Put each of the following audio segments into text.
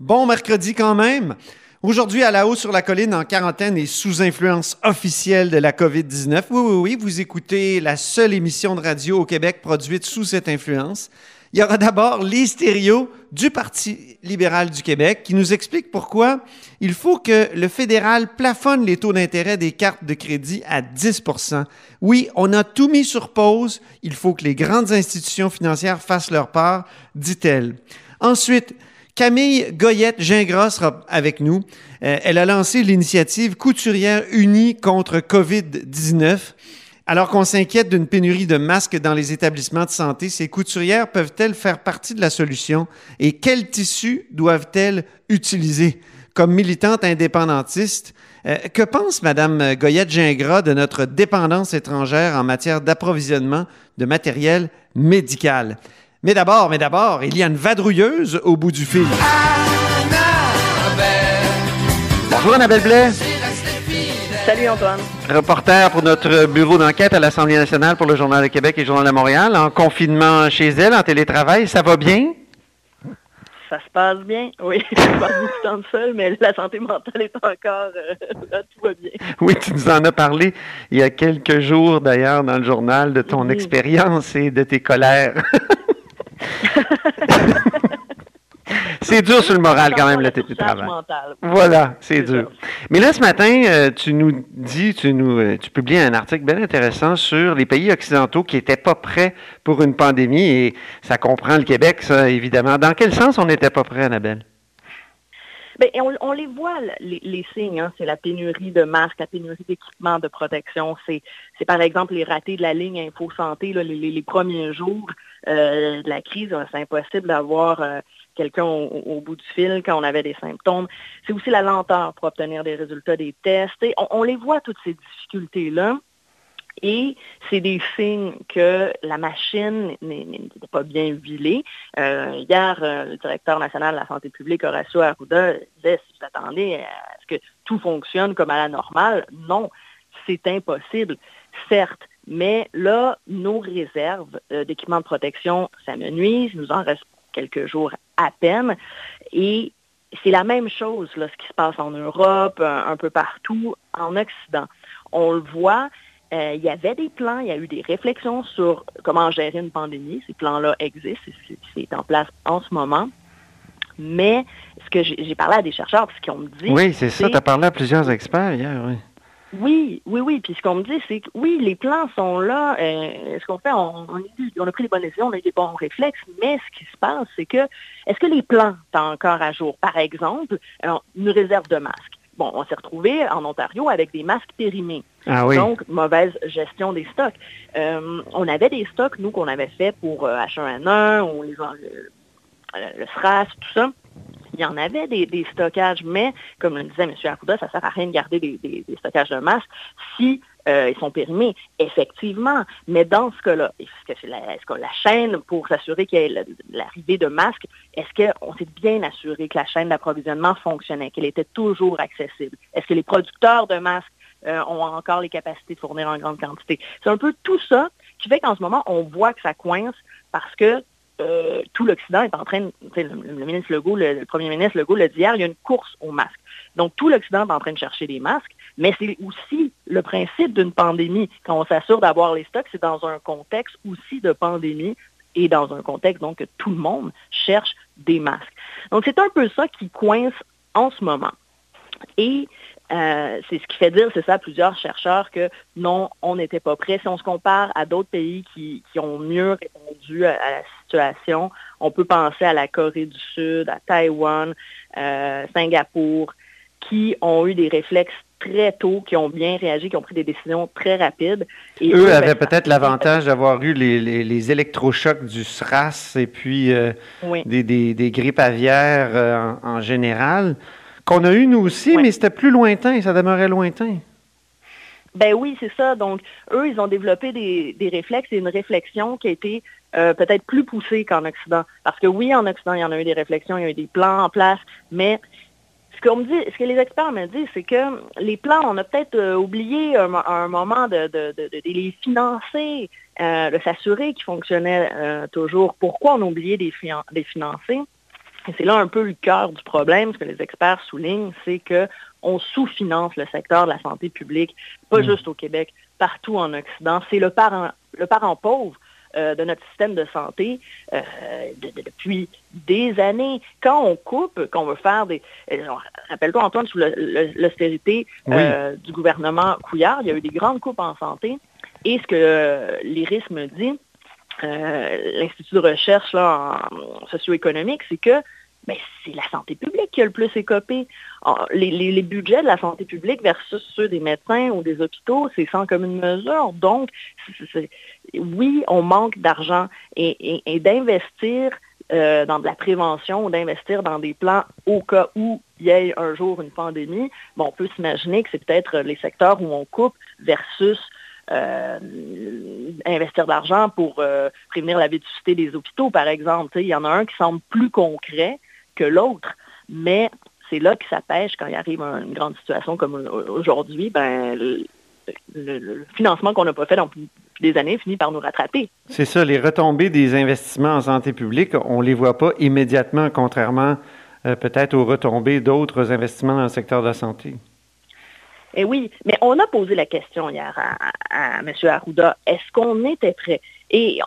Bon mercredi quand même. Aujourd'hui, à la haut sur la colline, en quarantaine et sous influence officielle de la COVID-19. Oui, oui, oui, vous écoutez la seule émission de radio au Québec produite sous cette influence. Il y aura d'abord les stéréos du Parti libéral du Québec qui nous explique pourquoi il faut que le fédéral plafonne les taux d'intérêt des cartes de crédit à 10% Oui, on a tout mis sur pause. Il faut que les grandes institutions financières fassent leur part, dit-elle. Ensuite, Camille Goyette-Gingras sera avec nous. Euh, elle a lancé l'initiative Couturière unie contre COVID-19. Alors qu'on s'inquiète d'une pénurie de masques dans les établissements de santé, ces couturières peuvent-elles faire partie de la solution et quels tissus doivent-elles utiliser? Comme militante indépendantiste, euh, que pense Mme Goyette-Gingras de notre dépendance étrangère en matière d'approvisionnement de matériel médical? Mais d'abord, mais d'abord, il y a une vadrouilleuse au bout du fil. Bonjour Annabelle Blais. Salut Antoine. Reporter pour notre bureau d'enquête à l'Assemblée nationale pour le Journal de Québec et le Journal de Montréal, en confinement chez elle, en télétravail, ça va bien? Ça se passe bien, oui. Je passe beaucoup de temps seul, mais la santé mentale est encore... Euh, là, tout va bien. Oui, tu nous en as parlé il y a quelques jours, d'ailleurs, dans le journal, de ton expérience et de tes colères. c'est dur sur le moral quand même, le télétravail. Voilà, c'est dur. Mais là, ce matin, euh, tu nous dis, tu nous euh, tu publies un article bien intéressant sur les pays occidentaux qui n'étaient pas prêts pour une pandémie et ça comprend le Québec, ça, évidemment. Dans quel sens on n'était pas prêt, Annabelle? Bien, on, les voit, les, signes. Hein. C'est la pénurie de masques, la pénurie d'équipements de protection. C'est, par exemple les ratés de la ligne Info Santé les, premiers jours euh, de la crise. C'est impossible d'avoir euh, quelqu'un au, bout du fil quand on avait des symptômes. C'est aussi la lenteur pour obtenir des résultats des tests. on les voit, toutes ces difficultés-là. Et c'est des signes que la machine n'était pas bien huilée. Euh, hier, euh, le directeur national de la santé publique, Horacio Arruda, disait, si vous attendez à ce que tout fonctionne comme à la normale, non, c'est impossible, certes. Mais là, nos réserves euh, d'équipements de protection s'amenuisent, nous en reste quelques jours à peine. Et c'est la même chose, là, ce qui se passe en Europe, un peu partout, en Occident. On le voit, euh, il y avait des plans, il y a eu des réflexions sur comment gérer une pandémie. Ces plans-là existent, c'est en place en ce moment. Mais ce que j'ai parlé à des chercheurs, ce qu'ils ont dit... Oui, c'est ça, tu as parlé à plusieurs experts hier, oui. Oui, oui, oui. Puis ce qu'on me dit, c'est que oui, les plans sont là. Euh, ce qu'on fait, on, a pris les bonnes décisions, on a eu des bons réflexes, mais ce qui se passe, c'est que est-ce que les plans sont encore à jour? Par exemple, une réserve de masques. Bon, on s'est retrouvé en Ontario avec des masques périmés. Ah Donc, mauvaise gestion des stocks. Euh, on avait des stocks, nous, qu'on avait fait pour H1N1 euh, le, SRAS, tout ça. Il y en avait des, stockages, mais comme le disait M. Arruda, ça ne sert à rien de garder des, stockages de masques si euh, ils sont périmés, effectivement. Mais dans ce cas-là, est-ce que, la, chaîne, pour s'assurer qu'il y ait l'arrivée de masques, est-ce qu'on s'est bien assuré que la chaîne d'approvisionnement fonctionnait, qu'elle était toujours accessible? Est-ce que les producteurs de masques euh, ont encore les capacités de fournir en grande quantité? C'est un peu tout ça qui fait qu'en ce moment, on voit que ça coince parce que euh, tout l'Occident est en train, de, le, ministre Legault, le, premier ministre Legault l'a dit hier, il y a une course aux masques. Donc tout l'Occident est en train de chercher des masques, mais c'est aussi le principe d'une pandémie. Quand on s'assure d'avoir les stocks, c'est dans un contexte aussi de pandémie et dans un contexte donc que tout le monde cherche des masques. Donc c'est un peu ça qui coince en ce moment. Et euh, c'est ce qui fait dire, c'est ça, à plusieurs chercheurs que non, on n'était pas prêt. Si on se compare à d'autres pays qui, ont mieux répondu à, la situation, on peut penser à la Corée du Sud, à Taïwan, euh, Singapour, qui ont eu des réflexes très tôt, qui ont bien réagi, qui ont pris des décisions très rapides. Et eux, avaient ben, peut-être l'avantage d'avoir eu les, électrochocs du SRAS et puis euh, des, grippes aviaires en général. Qu'on a eu nous aussi, mais c'était plus lointain, ça demeurait lointain. Ben oui, c'est ça. Donc, eux, ils ont développé des, réflexes et une réflexion qui a été euh, peut-être plus poussée qu'en Occident. Parce que oui, en Occident, il y en a eu des réflexions, il y a eu des plans en place, mais ce, qu'on me dit, ce que les experts me disent, c'est que les plans, on a peut-être euh, oublié un, un, moment de, les financer, euh, de s'assurer qu'ils fonctionnaient toujours. Pourquoi on a oublié de les financer? Et c'est là un peu le cœur du problème, ce que les experts soulignent, c'est qu'on sous-finance le secteur de la santé publique, pas mm. juste au Québec, partout en Occident. C'est le parent, le parent pauvre euh, de notre système de santé euh, depuis des années. Quand on coupe, quand on veut faire des... Euh, rappelle-toi, Antoine, sous l'austérité du gouvernement Couillard, il y a eu des grandes coupes en santé. Et ce que l'IRIS me dit, l'Institut de recherche là, en socio-économique, c'est que c'est la santé publique qui a le plus écopé. Ah, les, budgets de la santé publique versus ceux des médecins ou des hôpitaux, c'est sans commune mesure. Donc, oui, on manque d'argent et, d'investir euh, dans de la prévention ou d'investir dans des plans au cas où il y ait un jour une pandémie, on peut s'imaginer que c'est peut-être les secteurs où on coupe versus euh, investir de l'argent pour euh, prévenir la vétusté des hôpitaux, par exemple. Il y en a un qui semble plus concret, que l'autre, mais c'est là que ça pêche quand il arrive une grande situation comme aujourd'hui, ben, le, financement qu'on n'a pas fait depuis des années finit par nous rattraper. C'est ça, les retombées des investissements en santé publique, on ne les voit pas immédiatement, contrairement euh, peut-être aux retombées d'autres investissements dans le secteur de la santé. Eh oui, mais on a posé la question hier à, M. Arruda, est-ce qu'on était prêt? Et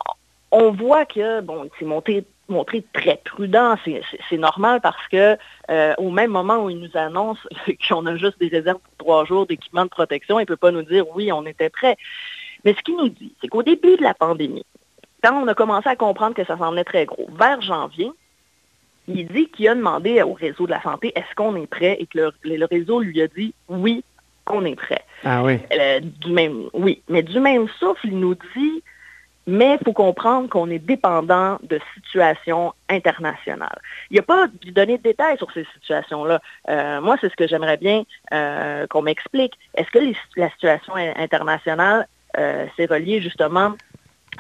on voit que, bon, c'est monté montré très prudent. C'est normal parce que euh, au même moment où il nous annonce qu'on a juste des réserves pour trois jours d'équipement de protection, il ne peut pas nous dire oui, on était prêt. Mais ce qu'il nous dit, c'est qu'au début de la pandémie, quand on a commencé à comprendre que ça s'en est très gros, vers janvier, il dit qu'il a demandé au réseau de la santé est-ce qu'on est prêt? Et que le, réseau lui a dit oui, on est prêt. Ah oui. Euh, du même, oui, mais du même souffle, il nous dit mais il faut comprendre qu'on est dépendant de situations internationales. Il n'y a pas de donner de détails sur ces situations-là. Euh, moi, c'est ce que j'aimerais bien euh, qu'on m'explique. Est-ce que la situation internationale, euh, reliée justement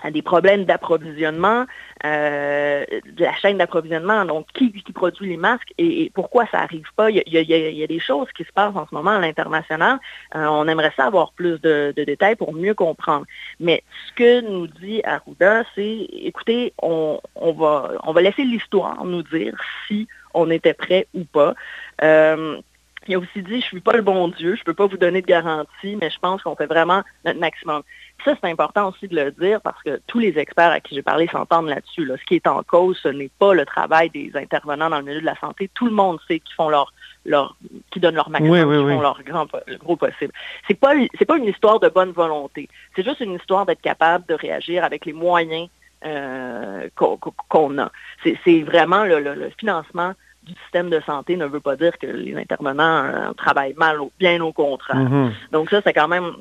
des problèmes d'approvisionnement, euh, de la chaîne d'approvisionnement, donc qui, qui, produit les masques et, pourquoi ça n'arrive pas? Il y, a, des choses qui se passent en ce moment à l'international. Euh, on aimerait ça avoir plus de, détails pour mieux comprendre. Mais ce que nous dit Arruda, c'est, écoutez, on, va, on va laisser l'histoire nous dire si on était prêt ou pas. Euh, il a aussi dit, je ne suis pas le bon Dieu, je ne peux pas vous donner de garantie, mais je pense qu'on fait vraiment notre maximum. Ça, c'est important aussi de le dire parce que tous les experts à qui j'ai parlé s'entendent là-dessus. Ce qui est en cause, ce n'est pas le travail des intervenants dans le milieu de la santé. Tout le monde sait qu'ils font leur, leur, qui donnent leur maximum, qui font leur grand, le gros possible. C'est pas, c'est pas une histoire de bonne volonté. C'est juste une histoire d'être capable de réagir avec les moyens euh, qu'on, a. C'est, vraiment le financement du système de santé ne veut pas dire que les intervenants euh, travaillent mal, bien au contraire. Mhm. Donc ça, c'est quand même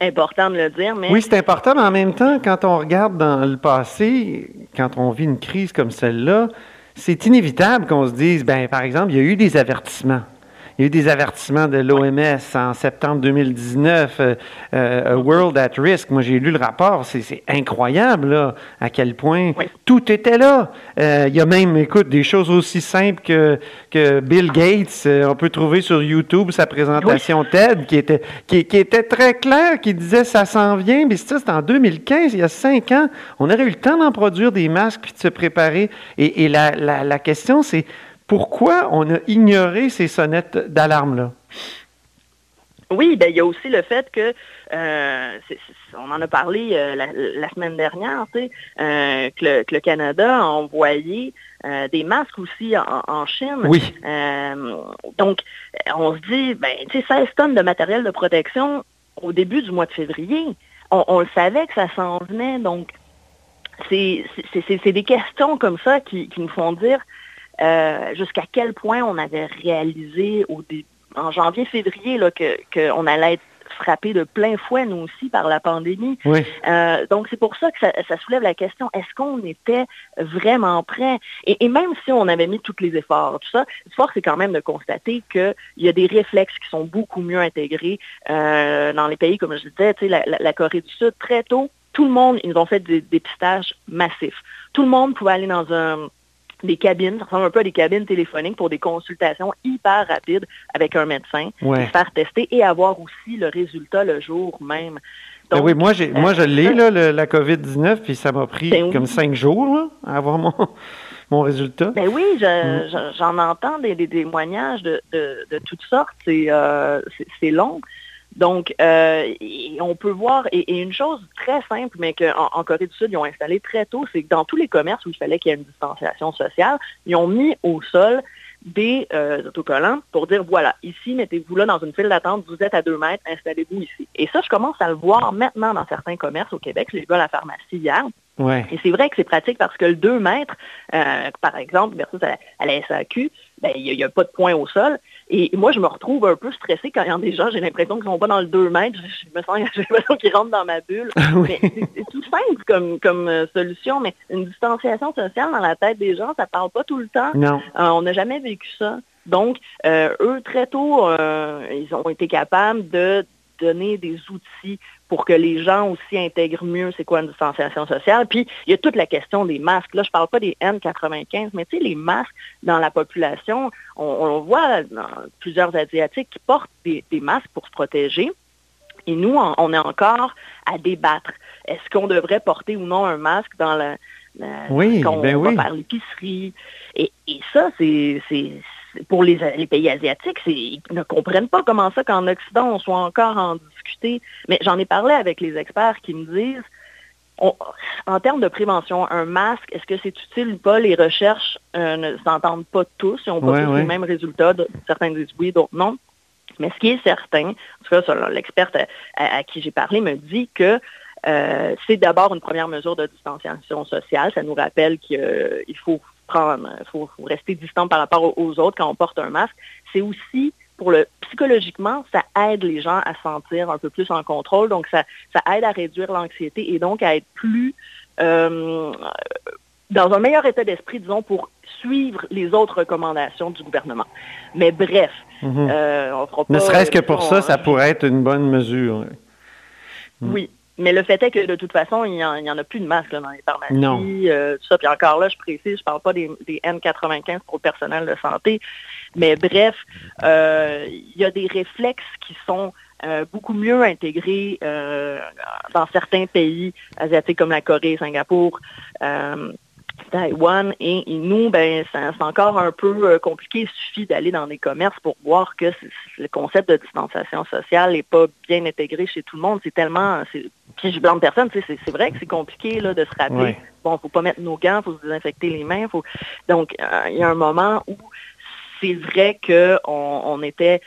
important de le dire. Mais... Oui, c'est important, mais en même temps, quand on regarde dans le passé, quand on vit une crise comme celle-là, c'est inévitable qu'on se dise, ben, par exemple, il y a eu des avertissements. Il y a eu des avertissements de l'OMS en septembre 2019, euh, euh, World at Risk. Moi, j'ai lu le rapport. C'est incroyable, là, à quel point tout était là. Euh, il y a même, écoute, des choses aussi simples que, que Bill Gates. on peut trouver sur YouTube sa présentation TED qui était, qui, était très claire, qui disait ça s'en vient. Mais ça, c'était en 2015, il y a cinq ans. On aurait eu le temps d'en produire des masques puis de se préparer. Et, la, la, la question, c'est pourquoi on a ignoré ces sonnettes d'alarme-là? Oui, ben, il y a aussi le fait que, euh, on en a parlé euh, la, semaine dernière, euh, que, le, Canada a envoyé des masques aussi en, Chine. Oui. donc, on se dit, ben, tu sais, 16 tonnes de matériel de protection au début du mois de février. On, le savait que ça s'en venait, donc c'est des questions comme ça qui nous font dire, euh, jusqu'à quel point on avait réalisé au en janvier-février qu'on allait être frappé de plein fouet, nous aussi, par la pandémie. Euh, donc, c'est pour ça que ça, soulève la question, est-ce qu'on était vraiment prêt? Et, même si on avait mis tous les efforts, tout ça, fort, c'est quand même de constater qu'il y a des réflexes qui sont beaucoup mieux intégrés euh, dans les pays, comme je disais, la, la, Corée du Sud, très tôt, tout le monde, ils ont fait des dépistages massifs. Tout le monde pouvait aller dans un des cabines, ça ressemble un peu à des cabines téléphoniques pour des consultations hyper rapides avec un médecin, se faire tester et avoir aussi le résultat le jour même. Ben oui, moi, moi je l'ai, la COVID-19, puis ça m'a pris ben comme cinq jours à avoir mon, mon résultat? Ben oui, mm. j'en entends des, témoignages de, toutes sortes. C'est long. Donc, on peut voir, et, une chose très simple, mais qu'en en Corée du Sud, ils ont installé très tôt, c'est que dans tous les commerces où il fallait qu'il y ait une distanciation sociale, ils ont mis au sol des euh, autocollants pour dire, voilà, ici, mettez-vous là dans une file d'attente, vous êtes à deux mètres, installez-vous ici. Et ça, je commence à le voir maintenant dans certains commerces au Québec. Je l'ai vu à la pharmacie hier. Et c'est vrai que c'est pratique parce que le 2 mètres, euh, par exemple, versus à, la SAQ, ben, il n'y a, pas de point au sol. Et moi, je me retrouve un peu stressée quand il y a des gens, j'ai l'impression qu'ils ne sont pas dans le 2 mètres. Je, me sens, j'ai l'impression qu'ils rentrent dans ma bulle. c'est tout simple comme, comme euh, solution, mais une distanciation sociale dans la tête des gens, ça ne parle pas tout le temps. Non. Euh, on n'a jamais vécu ça. Donc, eux, très tôt, ils ont été capables de donner des outils pour que les gens aussi intègrent mieux c'est quoi une distanciation sociale. Puis, il y a toute la question des masques. Là, je ne parle pas des N95, mais tu sais, les masques dans la population, on, voit dans plusieurs Asiatiques qui portent des, masques pour se protéger. Et nous, on, est encore à débattre. Est-ce qu'on devrait porter ou non un masque dans la, oui, ben va par l'épicerie? Et, et ça, c'est pour les, pays asiatiques, ils ne comprennent pas comment ça qu'en Occident, on soit encore en discuter. Mais j'en ai parlé avec les experts qui me disent, en termes de prévention, un masque, est-ce que c'est utile ou pas? Les recherches euh, ne s'entendent pas tous, ils n'ont pas tous les mêmes résultats. Certains disent oui, d'autres non. Mais ce qui est certain, en tout cas, l'experte à, qui j'ai parlé me dit que euh, c'est d'abord une première mesure de distanciation sociale. Ça nous rappelle qu'il faut il faut, rester distant par rapport aux autres quand on porte un masque. C'est aussi pour le psychologiquement, ça aide les gens à sentir un peu plus en contrôle. Donc, ça, ça aide à réduire l'anxiété et donc à être plus euh, dans un meilleur état d'esprit, disons, pour suivre les autres recommandations du gouvernement. Mais bref, mhm. euh, on fera pas... Ne serait-ce que pour ça, ça pourrait être une bonne mesure. Oui. Mais le fait est que de toute façon, il n'y en, a plus de masques dans les pharmacies, euh, tout ça. Puis encore là, je précise, je ne parle pas des, N95 pour le personnel de santé. Mais bref, euh, il y a des réflexes qui sont euh, beaucoup mieux intégrés dans certains pays asiatiques comme la Corée, Singapour. Taïwan et, nous, ben, c'est encore un peu compliqué. Il suffit d'aller dans des commerces pour voir que le concept de distanciation sociale n'est pas bien intégré chez tout le monde. C'est tellement, puis je blâme personne, c'est vrai que c'est compliqué là, de se rappeler. Bon, faut pas mettre nos gants, faut se désinfecter les mains. Faut... Donc, euh, il y a un moment où c'est vrai qu'on on était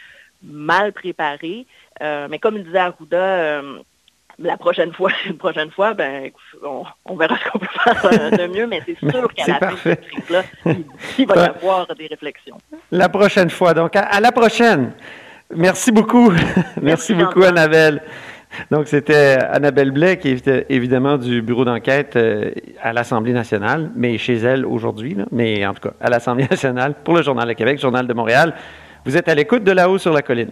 mal préparé. Euh, mais comme disait Arruda, euh, la prochaine fois, une prochaine fois, ben, on, verra ce qu'on peut faire de mieux, mais c'est sûr qu'à la fin de cette crise-là, il, va y avoir des réflexions. La prochaine fois. Donc, à, la prochaine. Merci beaucoup. Merci, beaucoup, Annabelle. Donc, c'était Annabelle Blais, qui est évidemment du bureau d'enquête euh, à l'Assemblée nationale, mais chez elle aujourd'hui, mais en tout cas à l'Assemblée nationale pour le Journal de Québec, Journal de Montréal. Vous êtes à l'écoute de là-haut sur la colline.